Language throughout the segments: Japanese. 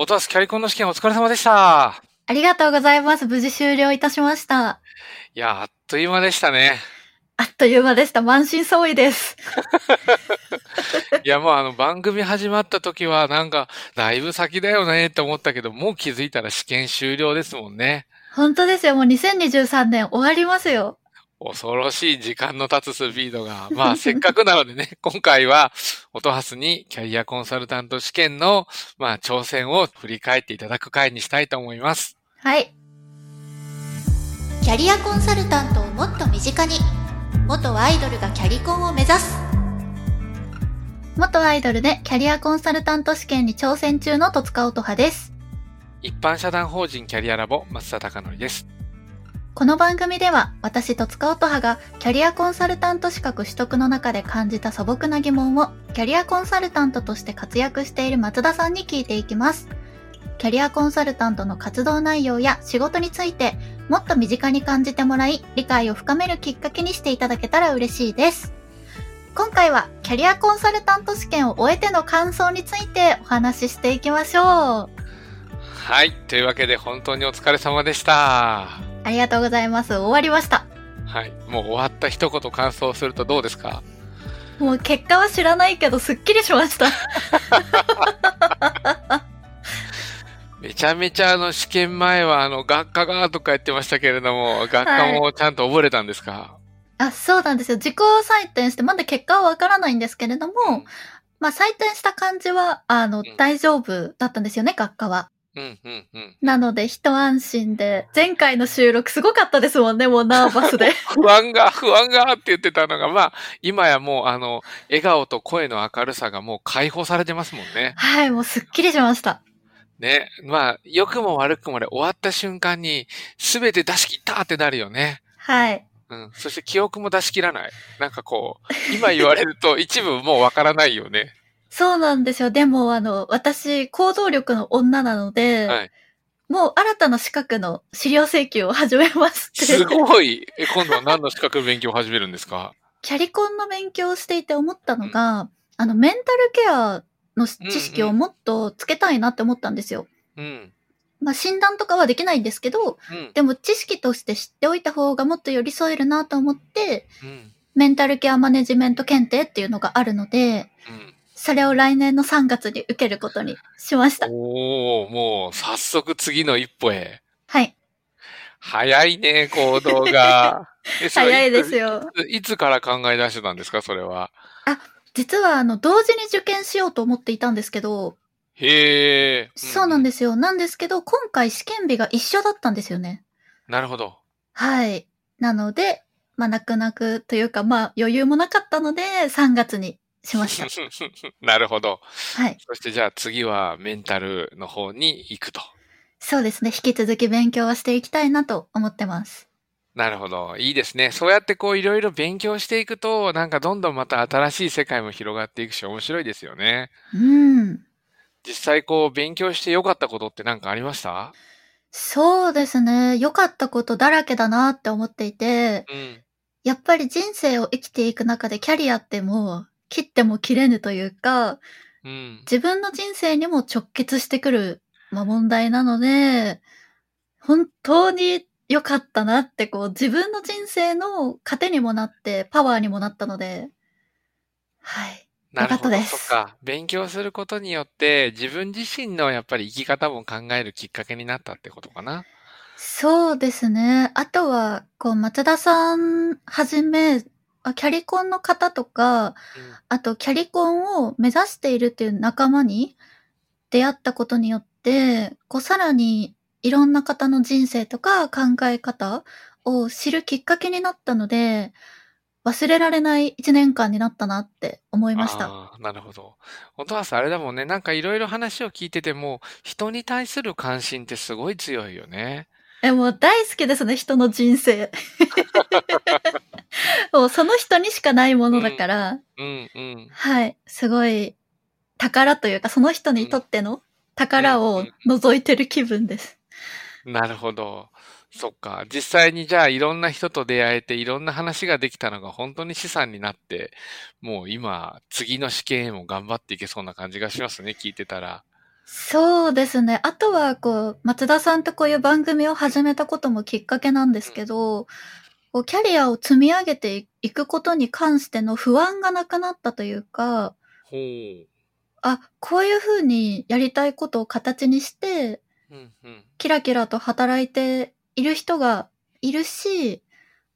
音羽キャリコンの試験お疲れ様でした。ありがとうございます。無事終了いたしました。いや、あっという間でしたね。あっという間でした。満身創痍です。いや、もうあの番組始まった時はなんか、だいぶ先だよねって思ったけど、もう気づいたら試験終了ですもんね。本当ですよ。もう2023年終わりますよ。恐ろしい時間の経つスピードが。まあ、せっかくなのでね、今回は、音ハスにキャリアコンサルタント試験の、まあ、挑戦を振り返っていただく回にしたいと思います。はい。キャリアコンサルタントをもっと身近に元アイドルがキャリコンを目指す元アイドルでキャリアコンサルタント試験に挑戦中の戸塚音葉です。一般社団法人キャリアラボ、松田隆則です。この番組では私戸塚音葉がキャリアコンサルタント資格取得の中で感じた素朴な疑問をキャリアコンサルタントとして活躍している松田さんに聞いていきます。キャリアコンサルタントの活動内容や仕事についてもっと身近に感じてもらい理解を深めるきっかけにしていただけたら嬉しいです。今回はキャリアコンサルタント試験を終えての感想についてお話ししていきましょう。はい。というわけで、本当にお疲れ様でした。ありがとうございます。終わりました。はい。もう終わった一言感想するとどうですか？もう結果は知らないけどすっきりしました。めちゃめちゃあの試験前はあの学科がとか言ってましたけれども、学科もちゃんと覚えれたんですか、あ、そうなんですよ。自己採点して、まだ結果はわからないんですけれども、まあ採点した感じは、あの、ん大丈夫だったんですよね、学科は。うん、うん、うん。なので、一安心で、前回の収録すごかったですもんね、もうナーバスで。不安が、不安がって言ってたのが、まあ、今やもうあの、笑顔と声の明るさがもう解放されてますもんね。はい、もうすっきりしました。ね。まあ、良くも悪くもで終わった瞬間に、すべて出し切ったってなるよね。はい。うん。そして記憶も出し切らない。なんかこう、今言われると一部もうわからないよね。そうなんですよ。でも、あの、私、行動力の女なので、はいもう新たな資格の資料請求を始めまして。すごい。え、今度は何の資格勉強を始めるんですか？キャリコンの勉強をしていて思ったのが、あの、メンタルケアの知識をもっとつけたいなって思ったんですよ。うん。まあ、診断とかはできないんですけど、うん。でも知識として知っておいた方がもっと寄り添えるなと思って、うん。メンタルケアマネジメント検定っていうのがあるので、うん。それを来年の3月に受けることにしました。おー、もう早速次の一歩へ。はい。早いね、行動が。早いですよ。いついつから考え出してたんですか、それは？実は、あの、同時に受験しようと思っていたんですけど、へえ。そうなんでですよ。なんですけど、今回試験日が一緒だったんですよね。す。なるほど。はい。なので、まあ、泣く泣くというか、まあ、余裕もなかったので、3月にしました。なるほど。はい。そしてじゃあ次はメンタルの方に行くと。そうですね。引き続き勉強はしていきたいなと思ってます。なるほど。いいですね。そうやってこういろいろ勉強していくと、なんかどんどんまた新しい世界も広がっていくし面白いですよね。うん。実際こう勉強して良かったことって何かありました？そうですね。良かったことだらけだなって思っていて、うん。やっぱり人生を生きていく中でキャリアってもう切っても切れぬというか、うん。自分の人生にも直結してくる、まあ、問題なので、本当に良かったなって、こう自分の人生の糧にもなって、パワーにもなったので、はい。なるほど。よかったですそっか。勉強することによって自分自身のやっぱり生き方も考えるきっかけになったってことかな。そうですね。あとは、こう、松田さんはじめ、あキャリコンの方とか、あと、キャリコンを目指しているっていう仲間に出会ったことによって、こう、さらにいろんな方の人生とか考え方を知るきっかけになったので、忘れられない一年間になったなって思いました。なるほど。本当はさ、あれだもんね。なんかいろいろ話を聞いてても、人に対する関心ってすごい強いよね。え、もう大好きですね、人の人生。もうその人にしかないものだから、うんうん。はい。すごい宝というか、その人にとっての宝を覗いてる気分です。なるほど。そっか。実際にじゃあいろんな人と出会えていろんな話ができたのが本当に資産になって、もう今、次の試験へも頑張っていけそうな感じがしますね、聞いてたら。そうですね。あとは、こう、松田さんとこういう番組を始めたこともきっかけなんですけど、こうキャリアを積み上げていくことに関しての不安がなくなったというか、ほう。あ、こういう風にやりたいことを形にして、うんうん。キラキラと働いている人がいるし、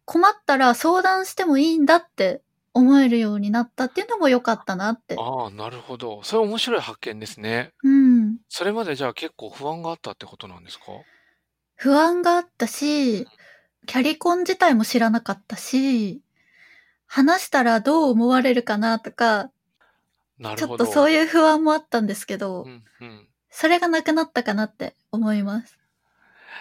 困ったら相談してもいいんだって思えるようになったっていうのも良かったなって。ああ、なるほど。それ面白い発見ですね。うん。それまでじゃあ結構不安があったってことなんですか？不安があったし、キャリコン自体も知らなかったし、話したらどう思われるかなとか、なるほど。ちょっとそういう。いう不安もあったんですけど、うんうん。それがなくなったかなって思います。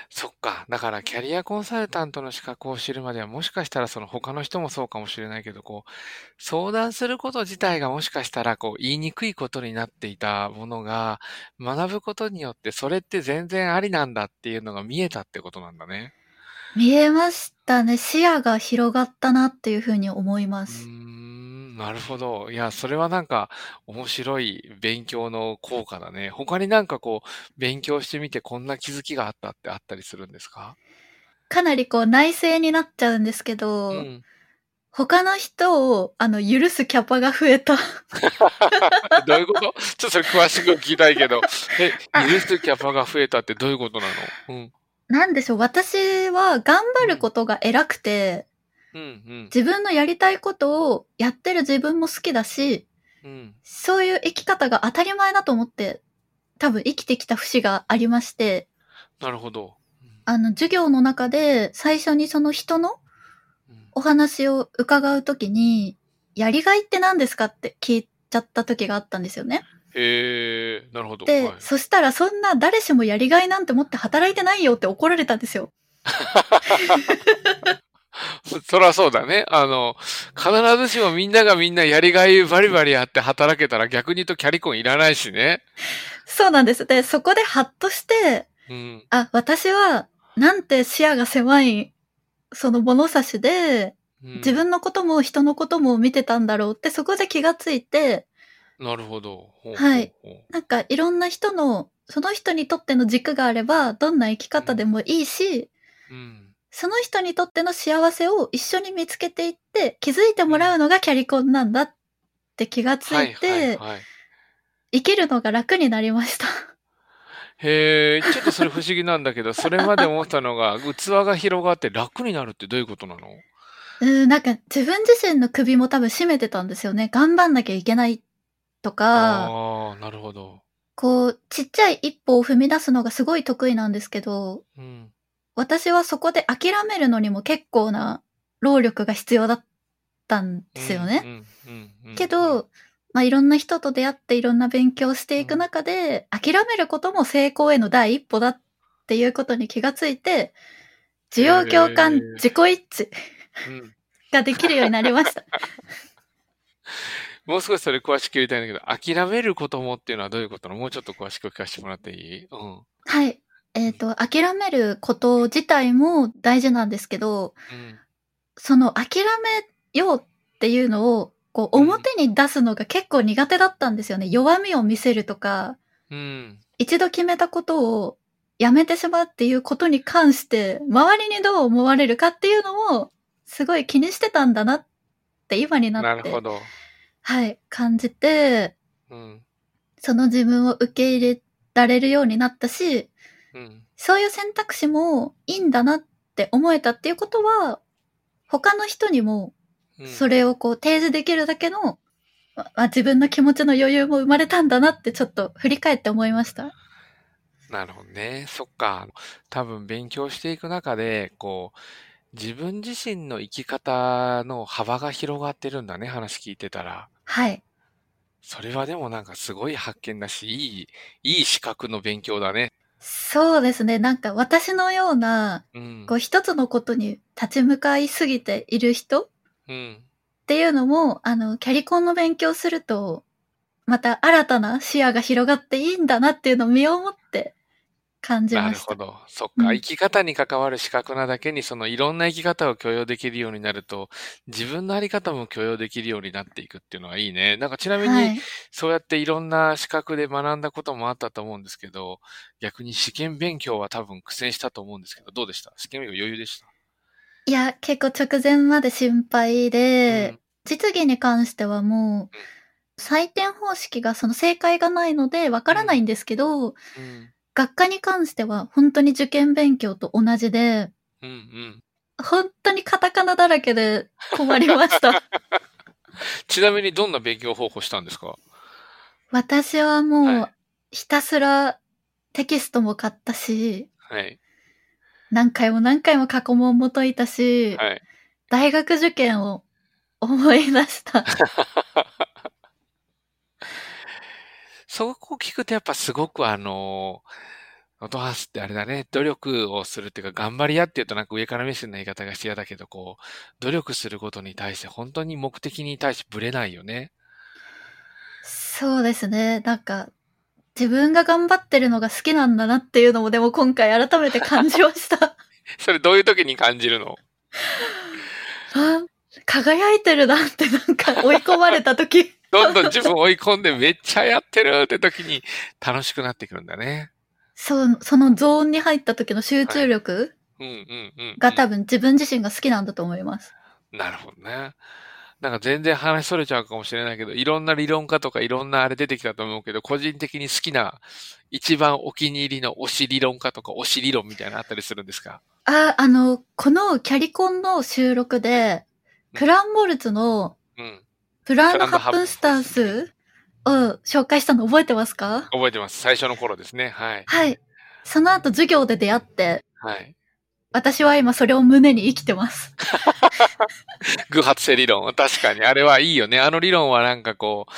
そっか。だから、キャリアコンサルタントの資格を知るまでは、もしかしたらその他の人もそうかもしれないけど、こう、相談すること自体がもしかしたら、こう、言いにくいことになっていたものが、学ぶことによって、それって全然ありなんだっていうのが見えたってことなんだね。見えましたね。視野が広がったなっていうふうに思いまうーす。ん、なるほど。いや、それはなんか、面白い勉強の効果だね。他になんかこう、勉強してみてこんな気づきがあったってあったりするんですか？かなりこう内省になっちゃうんですけど、うん。他の人をあの許すキャパが増えた。どういうこと？ちょっとそれ詳しく聞きたいけど。え、あ許すキャパが増えたってどういうことなの？うん。なんでしょう、私は頑張ることが偉くて、うん、うん。自分のやりたいことをやってる自分も好きだし、うん。そういう生き方が当たり前だと思って、多分生きてきた節がありまして、なるほど。あの、授業の中で最初にその人のうんお話を伺うときに、やりがいって何ですかって聞いちゃった時があったんですよね。へえ、なるほど。で、はいそしたらそんな誰しもやりがいなんて持って働いてないよって怒られたんですよ。そらそうだね。あの、必ずしもみんながみんなやりがいバリバリあって働けたら逆に言うとキャリコンいらないしね。そうなんです。で、そこでハッとして、うん。あ、私は、なんて視野が狭い、その物差しで、うん自分のことも人のことも見てたんだろうって、そこで気がついて、なるほど。ほうはい。ほうほうなんかいろんな人の、その人にとっての軸があれば、どんな生き方でもいいし、うん。その人にとっての幸せを一緒に見つけていって、気づいてもらうのがキャリコンなんだって気がついて、はいはいはい。生きるのが楽になりました。へえ、ちょっとそれ不思議なんだけど、それまで思ったのが、器が広がって楽になるってどういうことなの？うん、なんか自分自身の首も多分絞めてたんですよね。頑張んなきゃいけないとか、ああ、なるほど。こう、ちっちゃい一歩を踏み出すのがすごい得意なんですけど、うん。私はそこで諦めるのにも結構な労力が必要だったんですよね。うん。うんうんうんけど、まあ、いろんな人と出会っていろんな勉強をしていく中で、諦めることも成功への第一歩だっていうことに気がついて、需要共感自己一致うんができるようになりました。もう少しそれ詳しく言いたいんだけど、諦めることもっていうのはどういうことなの？もうちょっと詳しく聞かせてもらっていい？うん。はい。えっ、と、諦めること自体も大事なんですけど、うん。その諦めようっていうのを、こう、うん表に出すのが結構苦手だったんですよね。弱みを見せるとか、うん。一度決めたことをやめてしまうっていうことに関して、周りにどう思われるかっていうのを、すごい気にしてたんだなって今になって、なるほど。はい、感じて、うん。その自分を受け入れられるようになったし、うん。そういう選択肢もいいんだなって思えたっていうことは、他の人にもうんそれをこう提示できるだけの、まあ、自分の気持ちの余裕も生まれたんだなってちょっと振り返って思いました？なるほどね。そっか。多分勉強していく中で、こう、自分自身の生き方の幅が広がってるんだね。話聞いてたら。はい。それはでもなんかすごい発見だし、いい、いい資格の勉強だね。そうですね。なんか私のような、うんこ。う一つのことに立ち向かいすぎている人っうん。ていうのも、あの、キャリコンの勉強すると、また新たな視野が広がっていいんだなっていうのを身をもって感じました。なるほど。そっか。うん生き方に関わる資格なだけに、そのいろんな生き方を許容できるようになると、自分のあり方も許容できるようになっていくっていうのはいいね。なんかちなみに、はい。そうやっていろんな資格で学んだこともあったと思うんですけど、逆に試験勉強は多分苦戦したと思うんですけど、どうでした？試験勉強余裕でした？いや、結構直前まで心配で、実技に関してはもう、採点方式がその正解がないのでわからないんですけど、うん。うん。学科に関しては本当に受験勉強と同じで、うんうん。本当にカタカナだらけで困りました。ちなみにどんな勉強方法したんですか？私はもはうひたすらテキストも買ったし、はい。何回も何回も過去問も解いたし、はい。大学受験を思い出した。そこを聞くとやっぱすごくあの、音ハスってあれだね、努力をするっていうか、頑張り屋って言うとなんか上から目線の言い方がし嫌だけど、こう、努力することに対して本当に目的に対してブレないよね。そうですね。なんか、自分が頑張ってるのが好きなんだなっていうのもでも今回改めて感じました。それどういう時に感じるの？あ輝いてるなってなんか追い込まれた時。どんどん自分追い込んでめっちゃやってるって時に楽しくなってくるんだね。そう、そのゾーンに入った時の集中力。が多分自分自身が好きなんだと思います。なるほどね。なんか全然話それちゃうかもしれないけど、いろんな理論家とかいろんなあれ出てきたと思うけど、個人的に好きな、一番お気に入りの推し理論家とか推し理論みたいなのあったりするんですか？あ、あの、このキャリコンの収録で、クランボルツのうん。プランの8分スタンス？を紹介したの覚えてますか？覚えてます。最初の頃ですね。はい。はい。その後授業で出会って、はい。私は今それを胸に生きてます。偶発性理論。確かに。あれはいいよね。あの理論はなんかこう、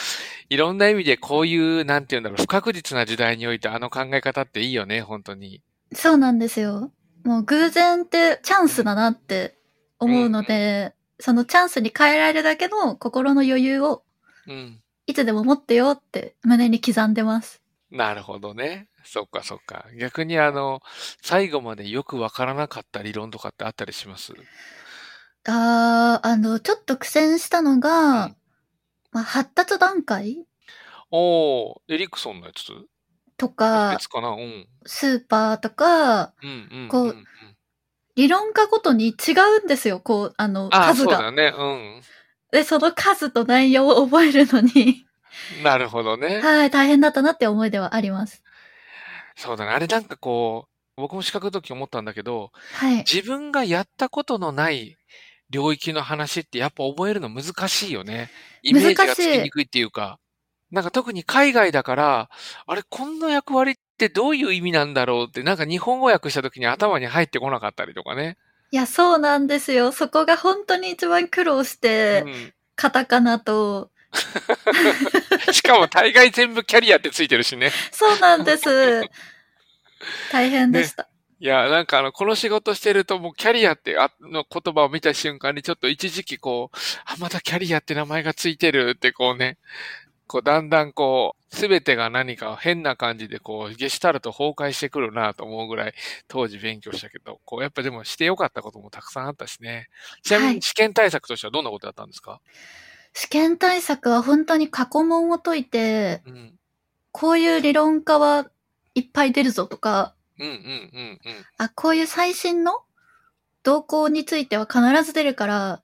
いろんな意味でこういう、なんていうんだろう、不確実な時代においてあの考え方っていいよね。本当に。そうなんですよ。もう偶然ってチャンスだなって思うので、そのチャンスに変えられるだけの心の余裕をうん。いつでも持ってよって胸に刻んでます。なるほどね。そっかそっか。逆にあの、最後までよくわからなかった理論とかってあったりします？あー、あの、ちょっと苦戦したのが、うんまあ、発達段階？おー、エリクソンのやつ？とか、別かな？うん。スーパーとか、うんうん、うん。こう理論家ごとに違うんですよ、こう、あの、数が。そうだね。うん。で、その数と内容を覚えるのに、なるほどね。はい、大変だったなって思いではあります。そうだね。あれなんかこう、僕も資格の時思ったんだけど、はい。自分がやったことのない領域の話ってやっぱ覚えるの難しいよね。イメージがつきにくいっていうか。なんか特に海外だから、あれ、こんな役割ってどういう意味なんだろうって、なんか日本語訳した時に頭に入ってこなかったりとかね。いや、そうなんですよ。そこが本当に一番苦労して、うんカタカナと、しかも大概全部キャリアってついてるしね。そうなんです。大変でした。いや、なんかあの、この仕事してるともうキャリアってあの言葉を見た瞬間にちょっと一時期こう、あ、またキャリアって名前がついてるってこうね、こうだんだんこう、すべてが何か変な感じでこう、ゲシュタルト崩壊してくるなと思うぐらい当時勉強したけど、こうやっぱでもしてよかったこともたくさんあったしね。ちなみはいに試験対策としてはどんなことだったんですか、試験対策は本当に過去問を解いて、うん。こういう理論家はいっぱい出るぞとか、うんうんうんうん。あ、こういう最新の動向については必ず出るから、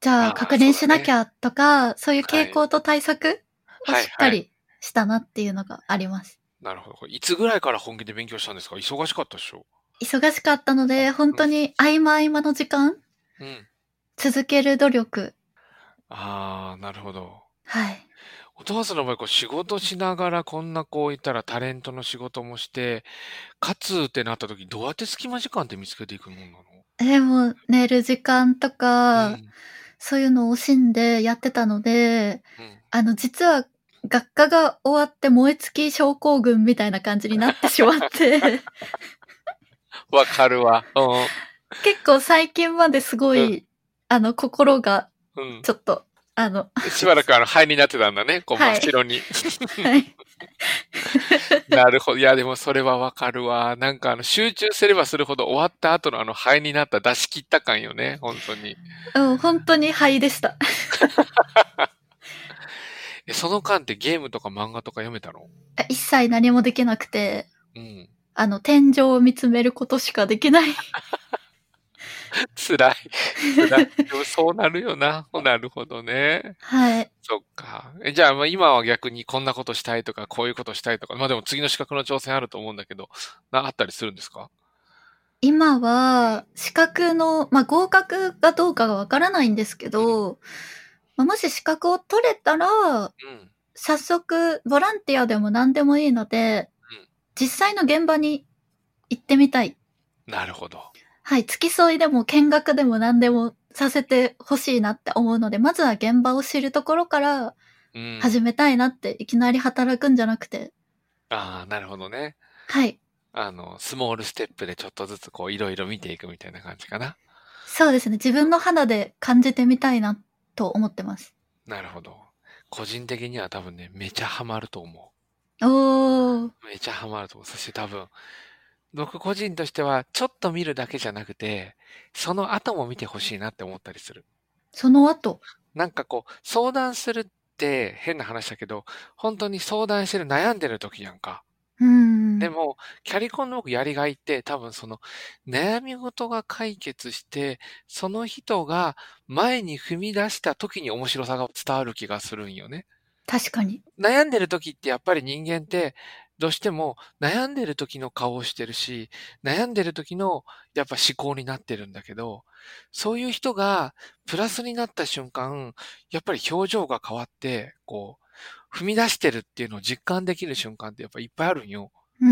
じゃあ確認しなきゃとか、そういう傾向と対策をはいしっかりしたなっていうのがあります。なるほど。いつぐらいから本気で勉強したんですか？忙しかったでしょ忙しかったので、本当に合間合間の時間、うん。続ける努力。ああ、なるほど。はい。お父さんの場合、こう仕事しながらこんなこう言ったらタレントの仕事もして、かつってなった時どうやって隙間時間って見つけていくもんなの？でも、寝る時間とか、うんそういうのを惜しんでやってたので、うんあの、実は、学科が終わって燃え尽き症候群みたいな感じになってしまって、わかるわ。結構最近まですごい、うあの、心がうん。うん。ちょっとあの、しばらくあの、灰になってたんだね、こう、はい真っ白に。はい。なるほど。いや、でもそれはわかるわ。なんかあの、集中すればするほど終わった後のあの、灰になった出し切った感よね、本当に。うん、本当に灰でした。え、その間ってゲームとか漫画とか読めたの？一切何もできなくて、うん。あの、天井を見つめることしかできない。辛い。辛い。でもそうなるよな。なるほどね。はい。そっか。えじゃあ、まあ今は逆にこんなことしたいとか、こういうことしたいとか、まあでも次の資格の挑戦あると思うんだけど、な、あったりするんですか？今は、資格の、まあ、合格がどうかがわからないんですけど、まあ、もし資格を取れたら、うん。早速、ボランティアでも何でもいいのでうん、実際の現場に行ってみたい。なるほど。はい、付き添いでも見学でも何でもさせてほしいなって思うので、まずは現場を知るところからうん。始めたいなって、いきなり働くんじゃなくて、ああ、なるほどね。はい。あの、スモールステップでちょっとずつこう、いろいろ見ていくみたいな感じかな。そうですね、自分の肌で感じてみたいなと思ってます。なるほど。個人的には多分ね、めちゃハマると思おー、う。めちゃハマると思う。そして多分、僕個人としては、ちょっと見るだけじゃなくて、その後も見てほしいなって思ったりする。その後？なんかこう、相談するって変な話だけど、本当に相談してる悩んでる時やんか。うーん。でも、キャリコンの僕やりがいって多分その悩み事が解決して、その人が前に踏み出した時に面白さが伝わる気がするんよね。確かに。悩んでる時ってやっぱり人間ってどうしても悩んでる時の顔をしてるし、悩んでる時のやっぱ思考になってるんだけど、そういう人がプラスになった瞬間、やっぱり表情が変わって、こう、踏み出してるっていうのを実感できる瞬間ってやっぱいっぱいあるんよ。うー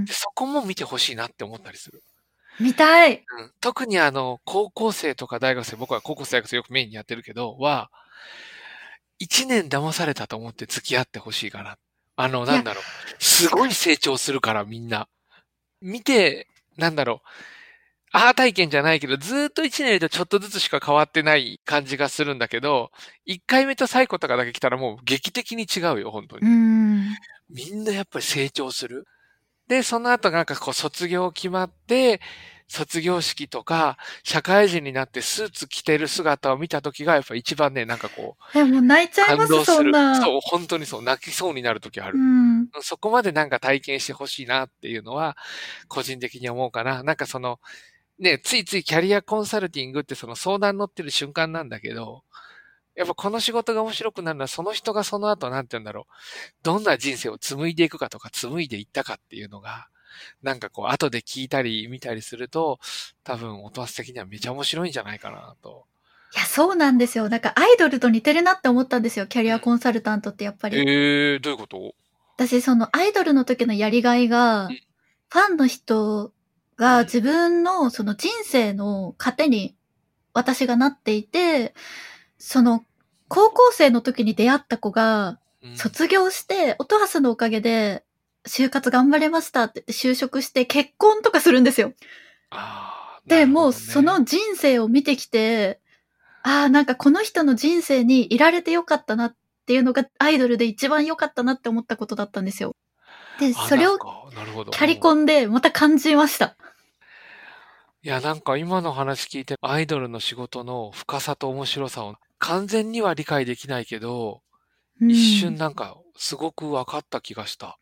んで。そこも見てほしいなって思ったりする。見たい。うん、特にあの、高校生とか大学生、僕は高校生大学生よくメインにやってるけど、は、一年騙されたと思って付き合ってほしいかな。あの、なんだろう。すごい成長するから、みんな。見て、なんだろう。アー体験じゃないけど、ずーっと一年とちょっとずつしか変わってない感じがするんだけど、一回目と最後とかだけ来たらもう劇的に違うよ、本当に。みんなやっぱり成長する。で、その後なんかこう卒業決まって、卒業式とか、社会人になってスーツ着てる姿を見た時がやっぱ一番ね、なんかこう、え、もう泣いちゃいます。そんな。そう、本当にそう、泣きそうになる時あるう。ん。そこまでなんか体験してほしいなっていうのは、個人的に思うかな。なんかその、ね、ついついキャリアコンサルティングってその相談乗ってる瞬間なんだけど、やっぱこの仕事が面白くなるのはその人がその後なんて言うんだろう。どんな人生を紡いでいくかとか紡いでいったかっていうのが、なんかこう後で聞いたり見たりすると、多分音圧的にはめちゃ面白いんじゃないかなと。いや、そうなんですよ。なんかアイドルと似てるなって思ったんですよ。キャリアコンサルタントってやっぱり。えー、どういうこと？私、そのアイドルの時のやりがいがうん、ファンの人が自分のその人生の糧に私がなっていて、その高校生の時に出会った子がうん卒業して、音ハスのおかげで就活頑張れましたって言って就職して結婚とかするんですよ。あーで、もうその人生を見てきて、ああ、なんかこの人の人生にいられてよかったなっていうのがアイドルで一番良かったなって思ったことだったんですよ。で、あそれをなんかなるほどキャリコンでまた感じました。いや、なんか今の話聞いて、アイドルの仕事の深さと面白さを完全には理解できないけど、うん一瞬なんかすごく分かった気がした。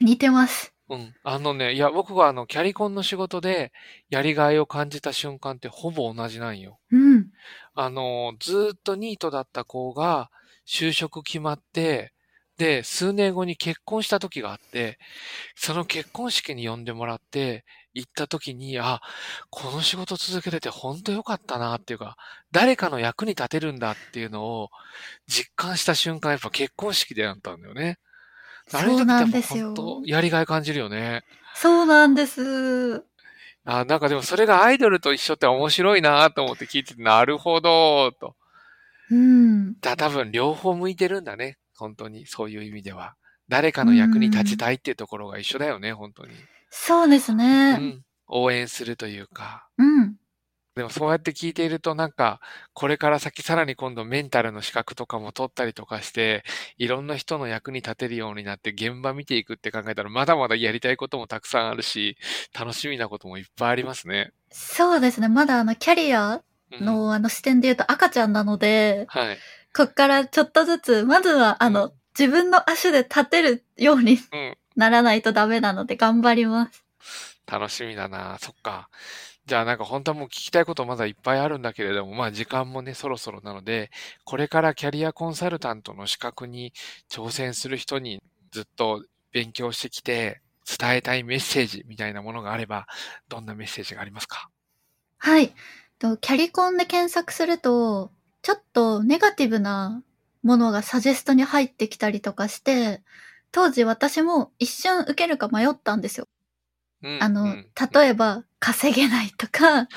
似てます。うん。あのね、いや、僕はあの、キャリコンの仕事でやりがいを感じた瞬間ってほぼ同じなんよ。うん。あの、ずーっとニートだった子が就職決まって、で、数年後に結婚した時があって、その結婚式に呼んでもらって、行った時に、あ、この仕事続けてて本当良かったなっていうか、誰かの役に立てるんだっていうのを実感した瞬間、やっぱ結婚式でやったんだよね。あれそうなんでですよやりがい感じるよね。そうなんです。あ、なんかでもそれがアイドルと一緒って面白いなと思って聞いてて、なるほど、と。うん。だ、多分両方向いてるんだね。本当に、そういう意味では。誰かの役に立ちたいっていうところが一緒だよね、本当に。そうですうね。ん。応援するというか。うん。でもそうやって聞いているとなんか、これから先さらに今度メンタルの資格とかも取ったりとかして、いろんな人の役に立てるようになって現場見ていくって考えたらまだまだやりたいこともたくさんあるし、楽しみなこともいっぱいありますね。そうですね。まだあの、キャリアうんのあの視点で言うと赤ちゃんなので、はい。こっからちょっとずつ、まずはあの、自分の足で立てるようにうん。ならないとダメなので頑張ります。楽しみだな。そっか。じゃあなんか本当はもう聞きたいことまだいっぱいあるんだけれども、まあ時間もね、そろそろなので、これからキャリアコンサルタントの資格に挑戦する人にずっと勉強してきて、伝えたいメッセージみたいなものがあれば、どんなメッセージがありますか？はい。とキャリコンで検索すると、ちょっとネガティブなものがサジェストに入ってきたりとかして、当時私も一瞬受けるか迷ったんですよ。うんあの、うん例えば稼げないとか、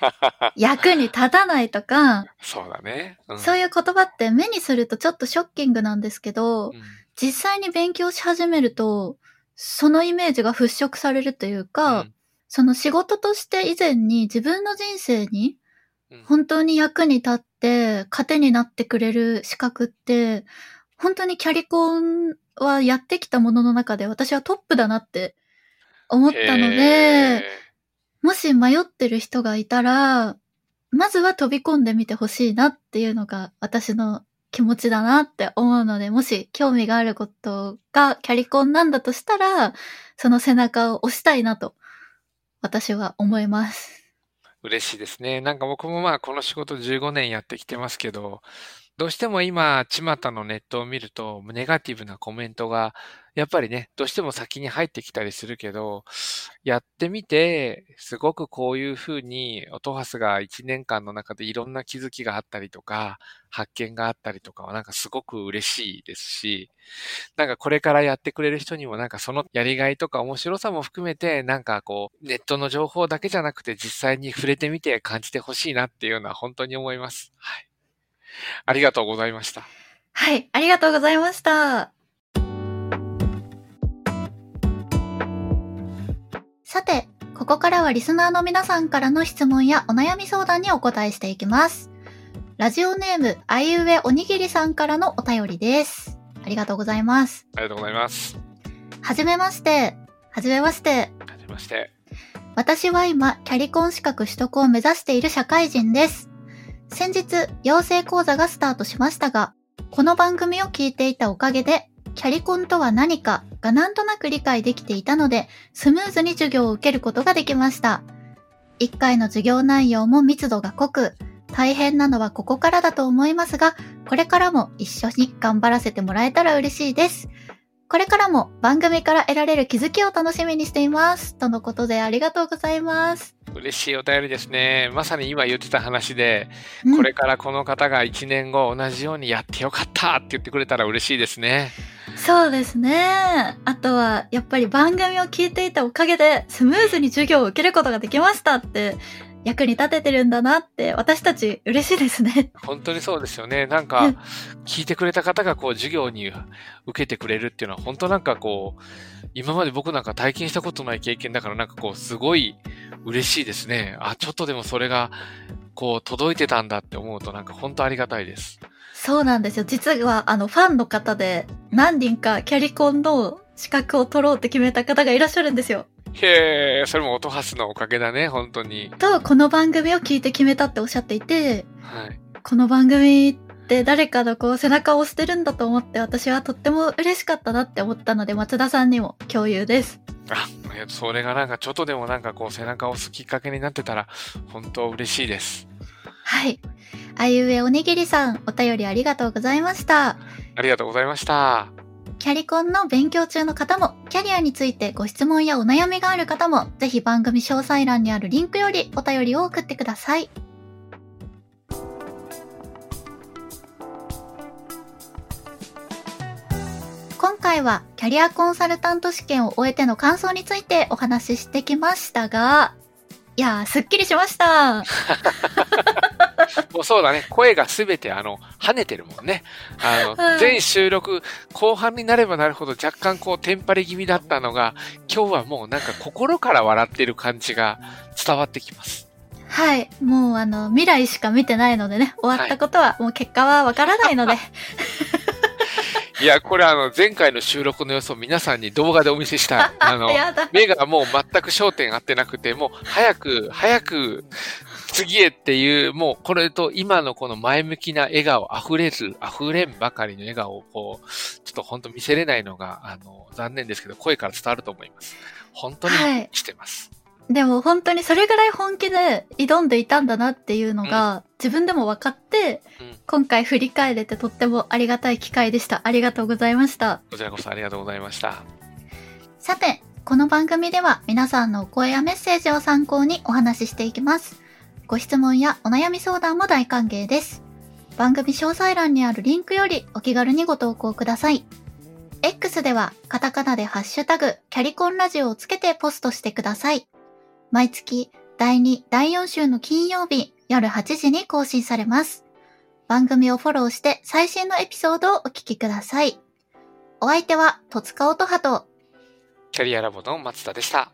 役に立たないとか、そうだね。うん。そういう言葉って目にするとちょっとショッキングなんですけど、うん。実際に勉強し始めると、そのイメージが払拭されるというか、うん。その仕事として以前に自分の人生にうん。本当に役に立って糧になってくれる資格って、本当にキャリコンはやってきたものの中で私はトップだなって思ったので、へもし迷ってる人がいたら、まずは飛び込んでみてほしいなっていうのが私の気持ちだなって思うので、もし興味があることがキャリコンなんだとしたら、その背中を押したいなと私は思います。嬉しいですね。なんか僕もまあこの仕事15年やってきてますけど、どうしても今、巷のネットを見ると、ネガティブなコメントが、やっぱりね、どうしても先に入ってきたりするけど、やってみて、すごくこういうふうに、オトハスが1年間の中でいろんな気づきがあったりとか、発見があったりとかは、なんかすごく嬉しいですし、なんかこれからやってくれる人にもなんかそのやりがいとか面白さも含めて、なんかこう、ネットの情報だけじゃなくて実際に触れてみて感じてほしいなっていうのは本当に思います。はい。ありがとうございました。はい、ありがとうございました。さて、ここからはリスナーの皆さんからの質問やお悩み相談にお答えしていきます。ラジオネーム、あいうえおにぎりさんからのお便りです。ありがとうございます。ありがとうございます。はじめまして。はじめまして。はじめまして。私は今、キャリコン資格取得を目指している社会人です。先日、養成講座がスタートしましたが、この番組を聞いていたおかげで、キャリコンとは何かがなんとなく理解できていたので、スムーズに授業を受けることができました。1回の授業内容も密度が濃く、大変なのはここからだと思いますが、これからも一緒に頑張らせてもらえたら嬉しいです。これからも番組から得られる気づきを楽しみにしています。とのことでありがとうございます。嬉しいお便りですね。まさに今言ってた話で、うんこれからこの方が1年後同じようにやってよかったって言ってくれたら嬉しいですね。そうですね。あとは、やっぱり番組を聞いていたおかげで、スムーズに授業を受けることができましたって、役に立ててるんだなって、私たち嬉しいですね。本当にそうですよね。なんうかん、聞いてくれた方がこう授業に受けてくれるっていうのは本当なんかこう、今まで僕なんか体験したことない経験だからなんかこうすごい嬉しいですね。あ、ちょっとでもそれがこう届いてたんだって思うとなんか本当ありがたいです。そうなんですよ。実は、あの、ファンの方で、何人かキャリコンの資格を取ろうって決めた方がいらっしゃるんですよ。へえ、それも音ハスのおかげだね、本当に。と、この番組を聞いて決めたっておっしゃっていて、はい。この番組って誰かのこう背中を押してるんだと思って私はとっても嬉しかったなって思ったので松田さんにも共有です。あ、えっとそれがなんかちょっとでもなんかこう背中を押すきっかけになってたら本当嬉しいです。はい。あいうえおにぎりさん、お便りありがとうございました。ありがとうございました。キャリコンの勉強中の方も、キャリアについてご質問やお悩みがある方も、ぜひ番組詳細欄にあるリンクよりお便りを送ってください。今回はキャリアコンサルタント試験を終えての感想についてお話ししてきましたが、いやー、すっきりしました。もうそうだね。声がすべてあの、跳ねてるもんね。あはいの、全収録、後半になればなるほど若干こう、テンパり気味だったのが、今日はもうなんか心から笑ってる感じが伝わってきます。はい。もうあの、未来しか見てないのでね、終わったことは、もう結果はわからないので。いや、これあの、前回の収録の様子を皆さんに動画でお見せしたい。あの。目がもう全く焦点合ってなくて、もう早く、早く、次へっていう、もうこれと今のこの前向きな笑顔、溢れる、溢れんばかりの笑顔をこう、ちょっと本当見せれないのが、あの、残念ですけど、声から伝わると思います。本当にはいしてます。でも本当にそれぐらい本気で挑んでいたんだなっていうのが、自分でも分かって、うん今回振り返れてとってもありがたい機会でした。ありがとうございました。こちらこそありがとうございました。さて、この番組では皆さんのお声やメッセージを参考にお話ししていきます。ご質問やお悩み相談も大歓迎です。番組詳細欄にあるリンクよりお気軽にご投稿ください。X ではカタカナでハッシュタグキャリコンラジオをつけてポストしてください。毎月第2、第4週の金曜日夜8時に更新されます。番組をフォローして最新のエピソードをお聞きください。お相手は、戸塚音葉とキャリアラボの松田でした。